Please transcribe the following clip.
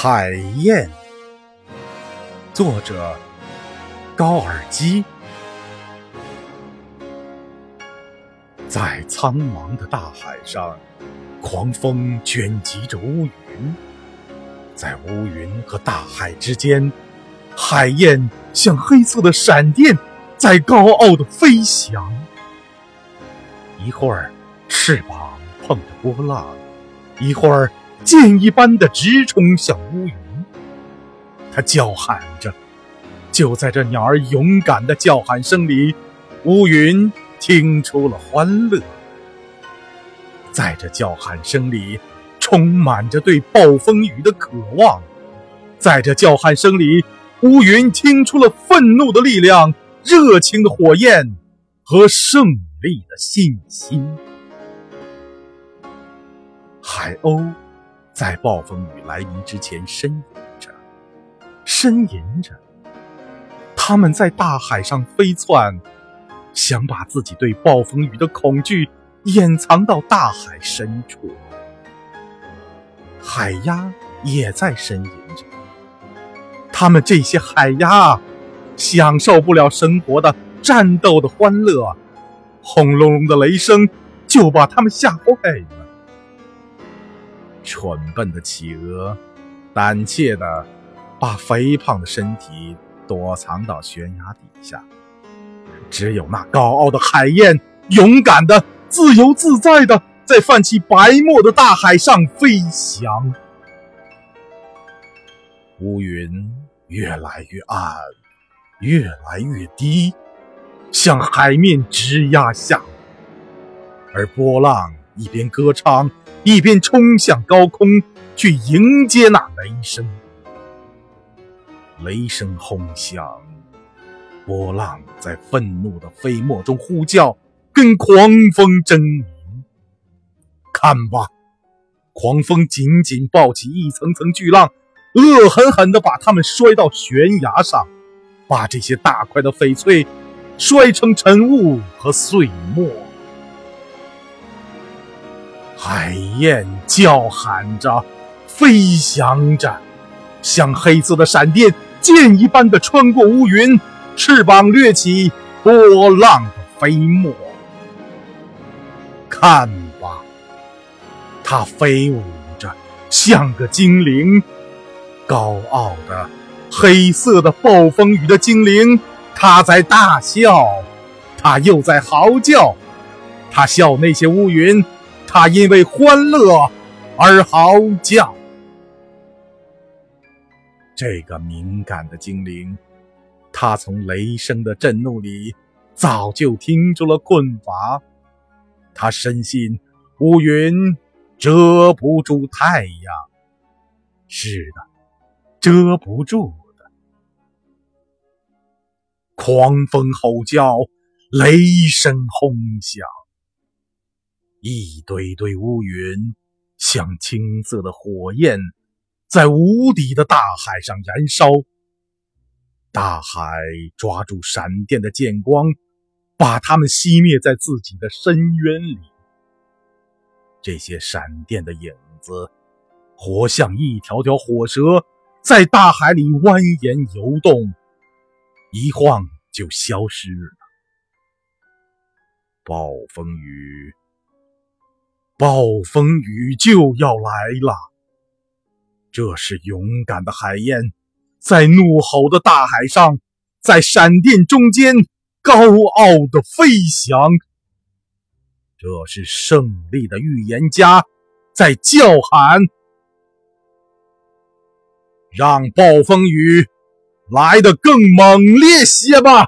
海燕，作者高尔基。在苍茫的大海上，狂风卷集着乌云，在乌云和大海之间，海燕像黑色的闪电，在高傲的飞翔。一会儿，翅膀碰着波浪；一会儿。箭一般的直冲向乌云，它叫喊着。就在这鸟儿勇敢的叫喊声里，乌云听出了欢乐。在这叫喊声里，充满着对暴风雨的渴望。在这叫喊声里，乌云听出了愤怒的力量、热情的火焰和胜利的信心。海鸥。在暴风雨来临之前呻吟着，呻吟着。他们在大海上飞窜，想把自己对暴风雨的恐惧掩藏到大海深处。海鸭也在呻吟着，他们这些海鸭享受不了生活的战斗的欢乐，轰隆隆的雷声就把他们吓坏了。蠢笨的企鹅，胆怯地把肥胖的身体躲藏到悬崖底下。只有那高傲的海燕，勇敢的、自由自在的，在泛起白沫的大海上飞翔。乌云越来越暗，越来越低，向海面直压下，而波浪一边歌唱。一边冲向高空，去迎接那雷声。雷声轰响，波浪在愤怒的飞沫中呼叫，跟狂风争鸣。看吧，狂风紧紧抱起一层层巨浪，恶狠狠地把它们摔到悬崖上，把这些大块的翡翠摔成尘雾和碎末。海燕叫喊着，飞翔着，像黑色的闪电，箭一般的穿过乌云，翅膀掠起波浪的飞沫。看吧，它飞舞着，像个精灵，高傲的黑色的暴风雨的精灵。它在大笑，它又在嚎叫，它笑那些乌云。他因为欢乐而嚎叫。这个敏感的精灵，他从雷声的震怒里早就听出了困乏。他深信乌云遮不住太阳。是的，遮不住的。狂风吼叫，雷声轰响。一堆堆乌云，像青色的火焰，在无底的大海上燃烧。大海抓住闪电的剑光，把它们熄灭在自己的深渊里。这些闪电的影子，活像一条条火蛇，在大海里蜿蜒游动，一晃就消失了。暴风雨。暴风雨就要来了。这是勇敢的海燕，在怒吼的大海上，在闪电中间高傲的飞翔。这是胜利的预言家，在叫喊：让暴风雨来得更猛烈些吧！